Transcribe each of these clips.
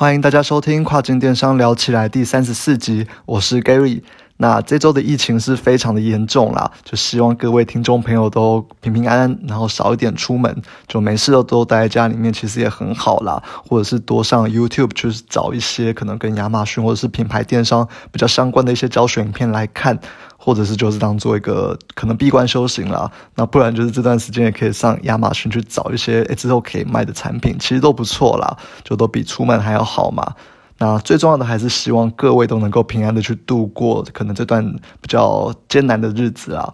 欢迎大家收听跨境电商聊起来第三十四集，我是 Gary。那这周的疫情是非常的严重啦，就希望各位听众朋友都平平安安，然后少一点出门，就没事的都待在家里面，其实也很好啦。或者是多上 YouTube 去找一些可能跟亚马逊或者是品牌电商比较相关的一些教学影片来看，或者是就是当做一个可能闭关修行啦。那不然就是这段时间也可以上亚马逊去找一些诶之后可以卖的产品，其实都不错啦，就都比出门还要好嘛。那最重要的还是希望各位都能够平安的去度过可能这段比较艰难的日子啊。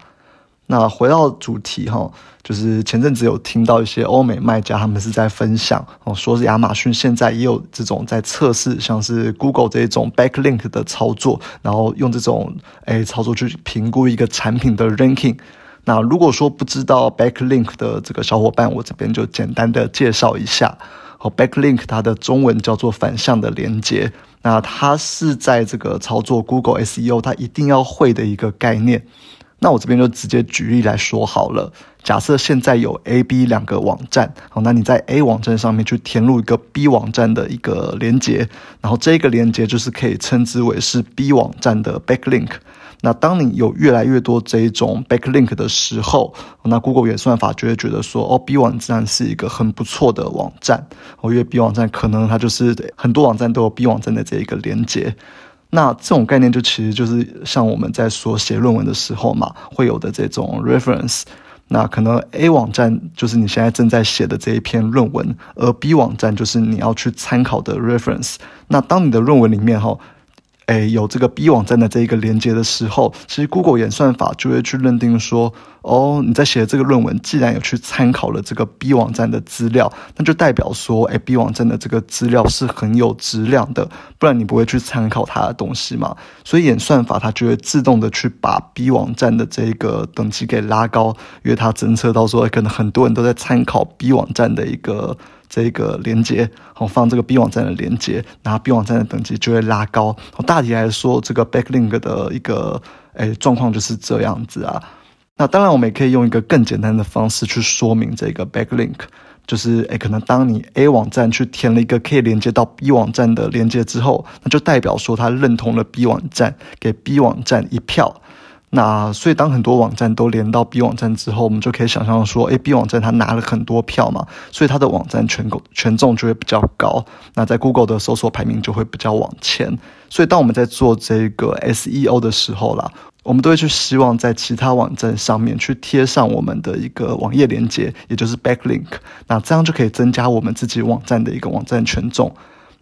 那回到主题哈，就是前阵子有听到一些欧美卖家他们是在分享哦，说是亚马逊现在也有这种在测试，像是 Google 这种 backlink 的操作，然后用这种诶操作去评估一个产品的 ranking。那如果说不知道 backlink 的这个小伙伴，我这边就简单的介绍一下。哦，backlink 它的中文叫做反向的连接，那它是在这个操作 Google SEO 它一定要会的一个概念。那我这边就直接举例来说好了。假设现在有 A、B 两个网站，好，那你在 A 网站上面去填入一个 B 网站的一个连接，然后这个连接就是可以称之为是 B 网站的 backlink。那当你有越来越多这一种 backlink 的时候，那 Google 演算法就会觉得说，哦，B 网站是一个很不错的网站，哦，因为 B 网站可能它就是很多网站都有 B 网站的这一个连接。那这种概念就其实就是像我们在说写论文的时候嘛，会有的这种 reference。那可能 A 网站就是你现在正在写的这一篇论文，而 B 网站就是你要去参考的 reference。那当你的论文里面哈。哎，有这个 B 网站的这一个连接的时候，其实 Google 演算法就会去认定说，哦，你在写的这个论文既然有去参考了这个 B 网站的资料，那就代表说，哎，B 网站的这个资料是很有质量的，不然你不会去参考它的东西嘛。所以演算法它就会自动的去把 B 网站的这个等级给拉高，因为它侦测到说，可能很多人都在参考 B 网站的一个。这个连接，好放这个 B 网站的连接，然后 B 网站的等级就会拉高。大体来说，这个 backlink 的一个诶状况就是这样子啊。那当然，我们也可以用一个更简单的方式去说明这个 backlink，就是诶可能当你 A 网站去填了一个可以连接到 B 网站的连接之后，那就代表说它认同了 B 网站，给 B 网站一票。那所以，当很多网站都连到 B 网站之后，我们就可以想象说，哎，B 网站它拿了很多票嘛，所以它的网站权重权重就会比较高。那在 Google 的搜索排名就会比较往前。所以，当我们在做这个 SEO 的时候啦，我们都会去希望在其他网站上面去贴上我们的一个网页连接，也就是 backlink。那这样就可以增加我们自己网站的一个网站权重。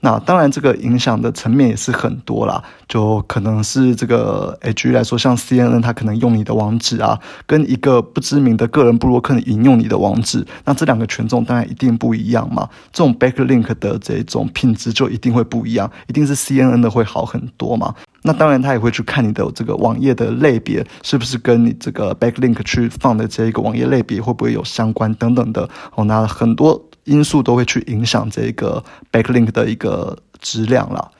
那当然，这个影响的层面也是很多啦，就可能是这个 H 来说，像 CNN 它可能用你的网址啊，跟一个不知名的个人布洛克引用你的网址，那这两个权重当然一定不一样嘛。这种 backlink 的这种品质就一定会不一样，一定是 CNN 的会好很多嘛。那当然，他也会去看你的这个网页的类别是不是跟你这个 backlink 去放的这一个网页类别会不会有相关等等的哦，那很多。因素都会去影响这个 backlink 的一个质量了。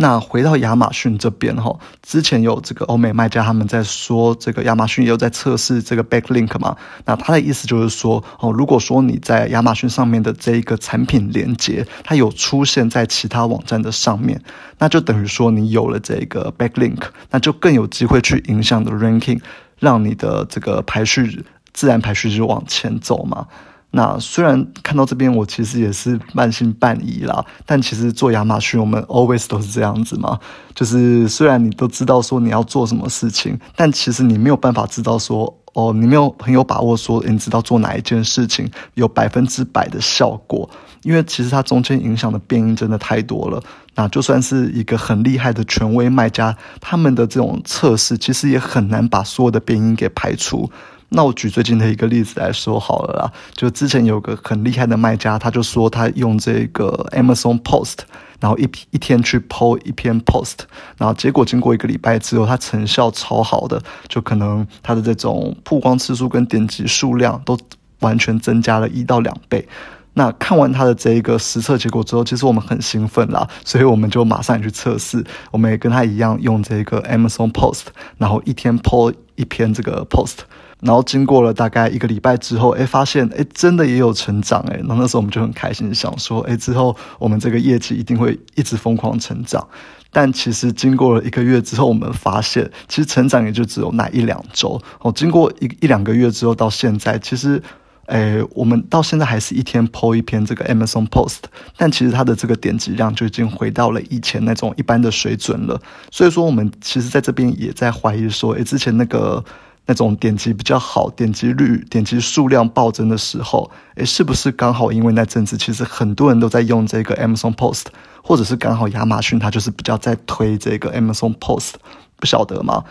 那回到亚马逊这边哈，之前有这个欧美卖家他们在说，这个亚马逊也有在测试这个 backlink 嘛？那他的意思就是说，哦，如果说你在亚马逊上面的这一个产品连接，它有出现在其他网站的上面，那就等于说你有了这个 backlink，那就更有机会去影响的 ranking，让你的这个排序自然排序就往前走嘛。那虽然看到这边，我其实也是半信半疑啦。但其实做亚马逊，我们 always 都是这样子嘛。就是虽然你都知道说你要做什么事情，但其实你没有办法知道说，哦，你没有很有把握说，你知道做哪一件事情有百分之百的效果。因为其实它中间影响的变因真的太多了。那就算是一个很厉害的权威卖家，他们的这种测试其实也很难把所有的变因给排除。那我举最近的一个例子来说好了啦，就之前有个很厉害的卖家，他就说他用这个 Amazon Post，然后一一天去 PO 一篇 Post，然后结果经过一个礼拜之后，他成效超好的，就可能他的这种曝光次数跟点击数量都完全增加了一到两倍。那看完他的这一个实测结果之后，其实我们很兴奋啦，所以我们就马上去测试，我们也跟他一样用这个 Amazon Post，然后一天 PO 一篇这个 Post。然后经过了大概一个礼拜之后，哎，发现哎，真的也有成长，哎，那那时候我们就很开心，想说，哎，之后我们这个业绩一定会一直疯狂成长。但其实经过了一个月之后，我们发现，其实成长也就只有那一两周。哦，经过一一两个月之后，到现在，其实。诶，我们到现在还是一天 PO 一篇这个 Amazon Post，但其实它的这个点击量就已经回到了以前那种一般的水准了。所以说，我们其实在这边也在怀疑说，诶，之前那个那种点击比较好、点击率、点击数量暴增的时候，诶，是不是刚好因为那阵子其实很多人都在用这个 Amazon Post，或者是刚好亚马逊它就是比较在推这个 Amazon Post，不晓得吗？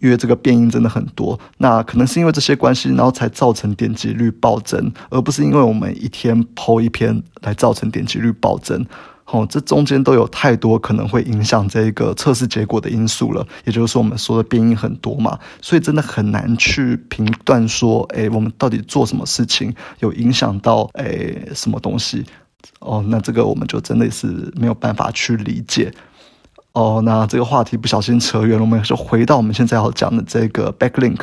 因为这个变音真的很多，那可能是因为这些关系，然后才造成点击率暴增，而不是因为我们一天抛一篇来造成点击率暴增。哦，这中间都有太多可能会影响这个测试结果的因素了。也就是说，我们说的变音很多嘛，所以真的很难去评断说，哎，我们到底做什么事情有影响到哎什么东西？哦，那这个我们就真的是没有办法去理解。哦，那这个话题不小心扯远了，我们就回到我们现在要讲的这个 backlink。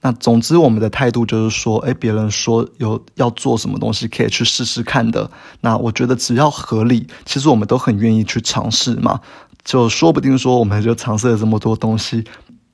那总之，我们的态度就是说，哎，别人说有要做什么东西，可以去试试看的。那我觉得只要合理，其实我们都很愿意去尝试嘛。就说不定说，我们就尝试了这么多东西，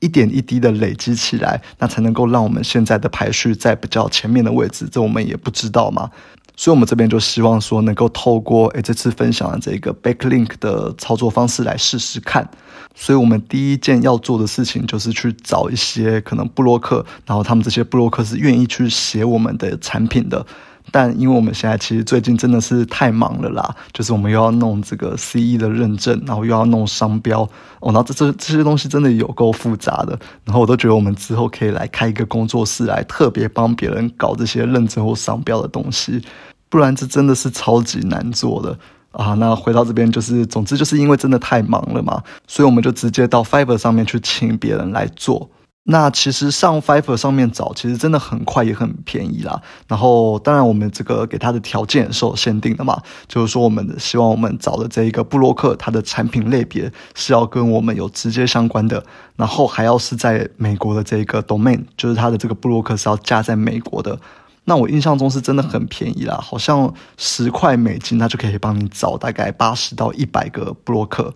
一点一滴的累积起来，那才能够让我们现在的排序在比较前面的位置。这我们也不知道嘛。所以，我们这边就希望说，能够透过诶这次分享的这个 backlink 的操作方式来试试看。所以我们第一件要做的事情，就是去找一些可能布洛克，然后他们这些布洛克是愿意去写我们的产品的。但因为我们现在其实最近真的是太忙了啦，就是我们又要弄这个 CE 的认证，然后又要弄商标哦，然后这这这些东西真的有够复杂的。然后我都觉得我们之后可以来开一个工作室，来特别帮别人搞这些认证或商标的东西，不然这真的是超级难做的啊。那回到这边就是，总之就是因为真的太忙了嘛，所以我们就直接到 Fiverr 上面去请别人来做。那其实上 Fiverr 上面找，其实真的很快也很便宜啦。然后，当然我们这个给他的条件是有限定的嘛，就是说我们希望我们找的这一个布洛克，它的产品类别是要跟我们有直接相关的，然后还要是在美国的这一个 domain，就是它的这个布洛克是要架在美国的。那我印象中是真的很便宜啦，好像十块美金，它就可以帮你找大概八十到一百个布洛克。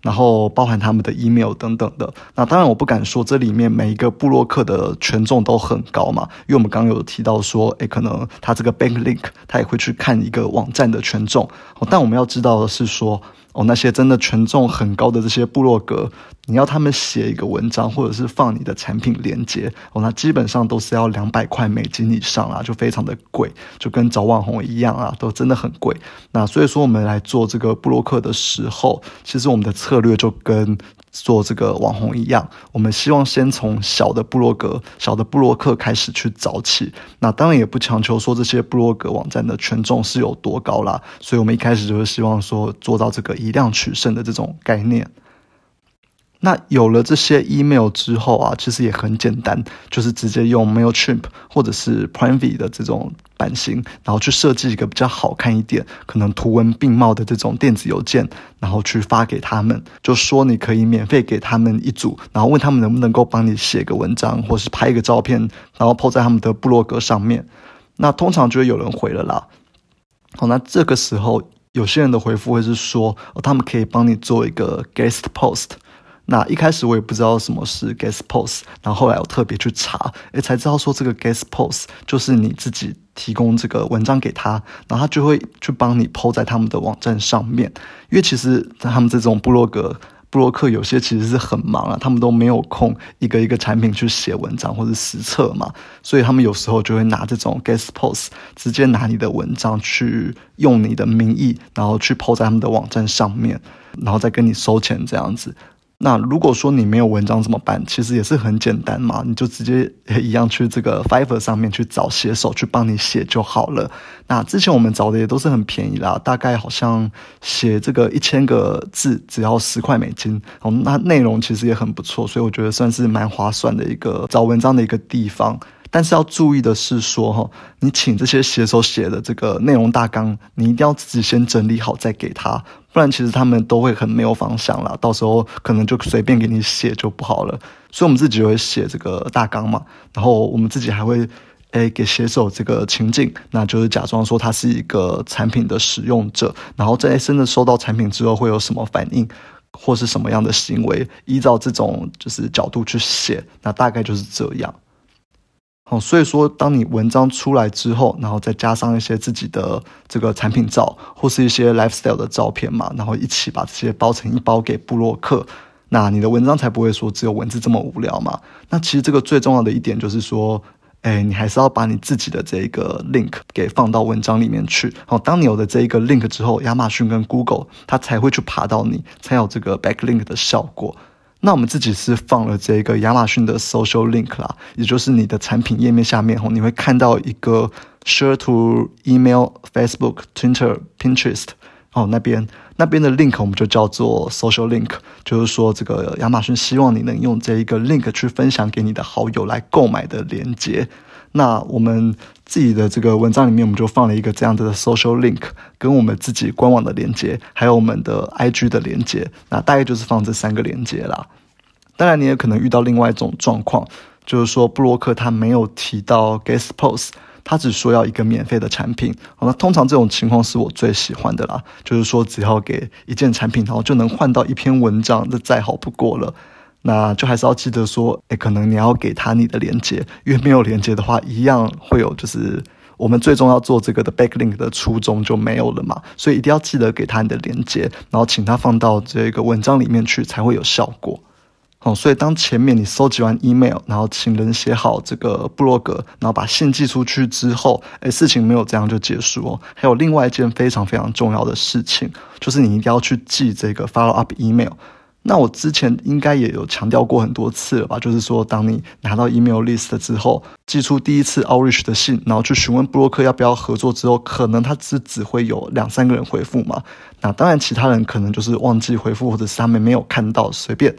然后包含他们的 email 等等的，那当然我不敢说这里面每一个布洛克的权重都很高嘛，因为我们刚刚有提到说，诶，可能他这个 bank link 他也会去看一个网站的权重，但我们要知道的是说。哦，那些真的权重很高的这些部落格，你要他们写一个文章，或者是放你的产品链接，哦，那基本上都是要两百块美金以上啊，就非常的贵，就跟找网红一样啊，都真的很贵。那所以说，我们来做这个布洛克的时候，其实我们的策略就跟。做这个网红一样，我们希望先从小的布洛格、小的布洛克开始去找起。那当然也不强求说这些布洛格网站的权重是有多高啦，所以我们一开始就是希望说做到这个以量取胜的这种概念。那有了这些 email 之后啊，其实也很简单，就是直接用 Mailchimp 或者是 Privy 的这种版型，然后去设计一个比较好看一点、可能图文并茂的这种电子邮件，然后去发给他们，就说你可以免费给他们一组，然后问他们能不能够帮你写个文章，或是拍一个照片，然后 po 在他们的部落格上面。那通常就会有人回了啦。好，那这个时候有些人的回复会是说，哦，他们可以帮你做一个 guest post。那一开始我也不知道什么是 guest post，然后后来我特别去查，诶，才知道说这个 guest post 就是你自己提供这个文章给他，然后他就会去帮你 po 在他们的网站上面。因为其实他们这种部落格、布洛克有些其实是很忙啊，他们都没有空一个一个产品去写文章或者实测嘛，所以他们有时候就会拿这种 guest post，直接拿你的文章去用你的名义，然后去 po 在他们的网站上面，然后再跟你收钱这样子。那如果说你没有文章怎么办？其实也是很简单嘛，你就直接一样去这个 Fiverr 上面去找写手去帮你写就好了。那之前我们找的也都是很便宜啦，大概好像写这个一千个字只要十块美金。哦，那内容其实也很不错，所以我觉得算是蛮划算的一个找文章的一个地方。但是要注意的是说哈，你请这些写手写的这个内容大纲，你一定要自己先整理好再给他，不然其实他们都会很没有方向啦，到时候可能就随便给你写就不好了。所以我们自己会写这个大纲嘛，然后我们自己还会诶给写手这个情境，那就是假装说他是一个产品的使用者，然后在真的收到产品之后会有什么反应。或是什么样的行为，依照这种就是角度去写，那大概就是这样。哦，所以说，当你文章出来之后，然后再加上一些自己的这个产品照，或是一些 lifestyle 的照片嘛，然后一起把这些包成一包给布洛克，那你的文章才不会说只有文字这么无聊嘛。那其实这个最重要的一点就是说。哎，你还是要把你自己的这一个 link 给放到文章里面去。好，当你有了这一个 link 之后，亚马逊跟 Google 它才会去爬到你，才有这个 backlink 的效果。那我们自己是放了这个亚马逊的 social link 啦，也就是你的产品页面下面吼，你会看到一个 share to email、Facebook、Twitter、Pinterest 哦那边。那边的 link 我们就叫做 social link，就是说这个亚马逊希望你能用这一个 link 去分享给你的好友来购买的链接。那我们自己的这个文章里面，我们就放了一个这样的 social link，跟我们自己官网的链接，还有我们的 IG 的链接。那大概就是放这三个链接啦。当然，你也可能遇到另外一种状况，就是说布洛克他没有提到 guest post。他只说要一个免费的产品，那通常这种情况是我最喜欢的啦，就是说只要给一件产品，然后就能换到一篇文章，这再好不过了。那就还是要记得说，诶，可能你要给他你的连接，因为没有连接的话，一样会有就是我们最终要做这个的 backlink 的初衷就没有了嘛，所以一定要记得给他你的连接，然后请他放到这个文章里面去，才会有效果。哦，所以当前面你收集完 email，然后请人写好这个布洛格，然后把信寄出去之后，哎，事情没有这样就结束哦。还有另外一件非常非常重要的事情，就是你一定要去寄这个 follow up email。那我之前应该也有强调过很多次了吧？就是说，当你拿到 email list 之后，寄出第一次 outreach 的信，然后去询问布洛克要不要合作之后，可能他只只会有两三个人回复嘛。那当然，其他人可能就是忘记回复，或者是他们没有看到，随便。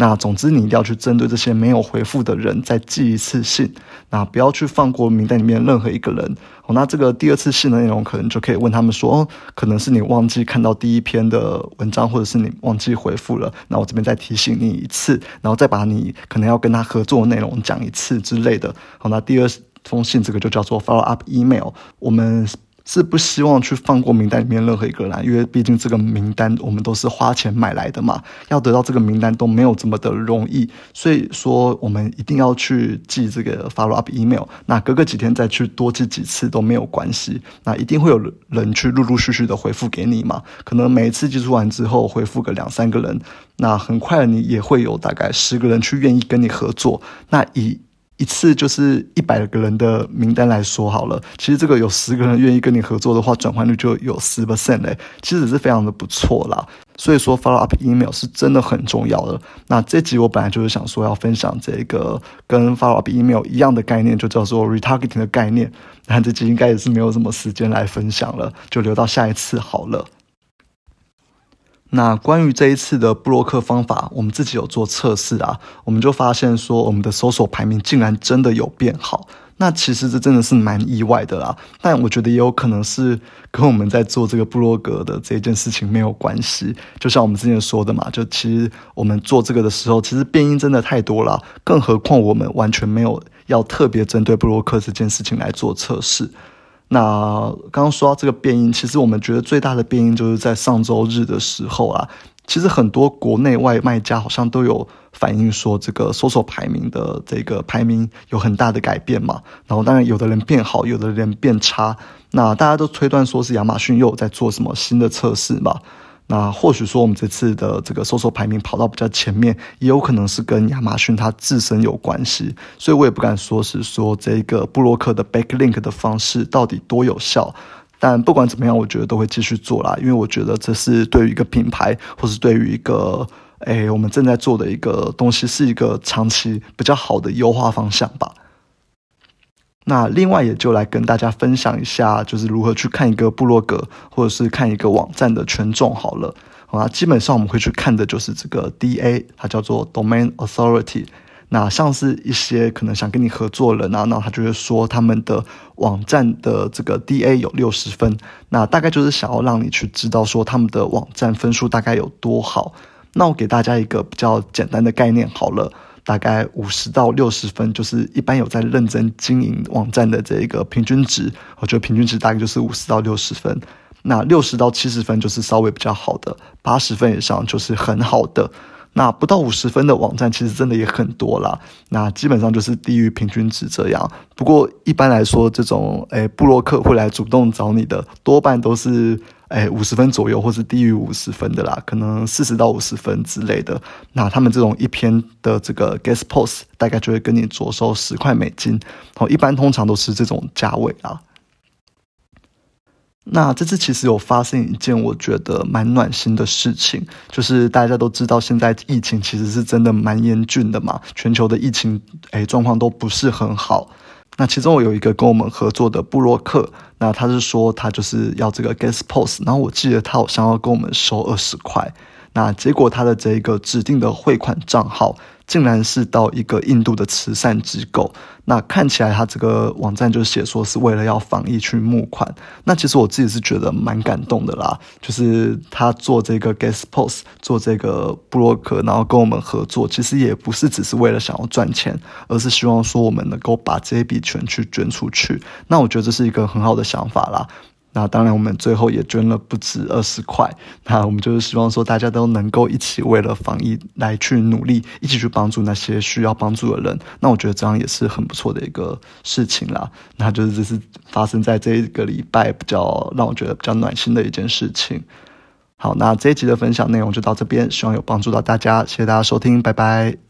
那总之，你一定要去针对这些没有回复的人再寄一次信，那不要去放过名单里面任何一个人。哦，那这个第二次信的内容，可能就可以问他们说，哦，可能是你忘记看到第一篇的文章，或者是你忘记回复了，那我这边再提醒你一次，然后再把你可能要跟他合作的内容讲一次之类的。好，那第二封信这个就叫做 follow up email，我们。是不希望去放过名单里面任何一个人，因为毕竟这个名单我们都是花钱买来的嘛，要得到这个名单都没有这么的容易，所以说我们一定要去寄这个 follow up email。那隔个几天再去多寄几次都没有关系，那一定会有人去陆陆续续的回复给你嘛。可能每一次寄出完之后回复个两三个人，那很快你也会有大概十个人去愿意跟你合作。那以一次就是一百个人的名单来说好了，其实这个有十个人愿意跟你合作的话，转换率就有十 percent 嘞，其实是非常的不错啦。所以说 follow up email 是真的很重要的。那这集我本来就是想说要分享这个跟 follow up email 一样的概念，就叫做 retargeting 的概念。但这集应该也是没有什么时间来分享了，就留到下一次好了。那关于这一次的布洛克方法，我们自己有做测试啊，我们就发现说，我们的搜索排名竟然真的有变好。那其实这真的是蛮意外的啦。但我觉得也有可能是跟我们在做这个布洛格的这件事情没有关系。就像我们之前说的嘛，就其实我们做这个的时候，其实变音真的太多了，更何况我们完全没有要特别针对布洛克这件事情来做测试。那刚刚说到这个变音，其实我们觉得最大的变音就是在上周日的时候啊，其实很多国内外卖家好像都有反映说，这个搜索排名的这个排名有很大的改变嘛。然后当然有的人变好，有的人变差。那大家都推断说是亚马逊又有在做什么新的测试嘛。那或许说我们这次的这个搜索排名跑到比较前面，也有可能是跟亚马逊它自身有关系，所以我也不敢说是说这个布洛克的 backlink 的方式到底多有效。但不管怎么样，我觉得都会继续做啦，因为我觉得这是对于一个品牌，或是对于一个诶我们正在做的一个东西，是一个长期比较好的优化方向吧。那另外也就来跟大家分享一下，就是如何去看一个部落格或者是看一个网站的权重好了。啊，基本上我们会去看的就是这个 DA，它叫做 Domain Authority。那像是一些可能想跟你合作人啊，那他就会说他们的网站的这个 DA 有六十分，那大概就是想要让你去知道说他们的网站分数大概有多好。那我给大家一个比较简单的概念好了，大概五十到六十分就是一般有在认真经营网站的这个平均值，我觉得平均值大概就是五十到六十分。那六十到七十分就是稍微比较好的，八十分以上就是很好的。那不到五十分的网站其实真的也很多啦。那基本上就是低于平均值这样。不过一般来说，这种诶布洛克会来主动找你的，多半都是诶五十分左右，或是低于五十分的啦，可能四十到五十分之类的。那他们这种一篇的这个 guest post 大概就会跟你着收十块美金。哦，一般通常都是这种价位啊。那这次其实有发生一件我觉得蛮暖心的事情，就是大家都知道现在疫情其实是真的蛮严峻的嘛，全球的疫情诶状况都不是很好。那其中我有一个跟我们合作的布洛克，那他是说他就是要这个 guest post，然后我记得他好像要跟我们收二十块，那结果他的这个指定的汇款账号。竟然是到一个印度的慈善机构，那看起来他这个网站就写说是为了要防疫去募款。那其实我自己是觉得蛮感动的啦，就是他做这个 guest post，做这个布洛克，然后跟我们合作，其实也不是只是为了想要赚钱，而是希望说我们能够把这一笔钱去捐出去。那我觉得这是一个很好的想法啦。那当然，我们最后也捐了不止二十块。那我们就是希望说，大家都能够一起为了防疫来去努力，一起去帮助那些需要帮助的人。那我觉得这样也是很不错的一个事情啦。那就是这是发生在这一个礼拜比较让我觉得比较暖心的一件事情。好，那这一集的分享内容就到这边，希望有帮助到大家，谢谢大家收听，拜拜。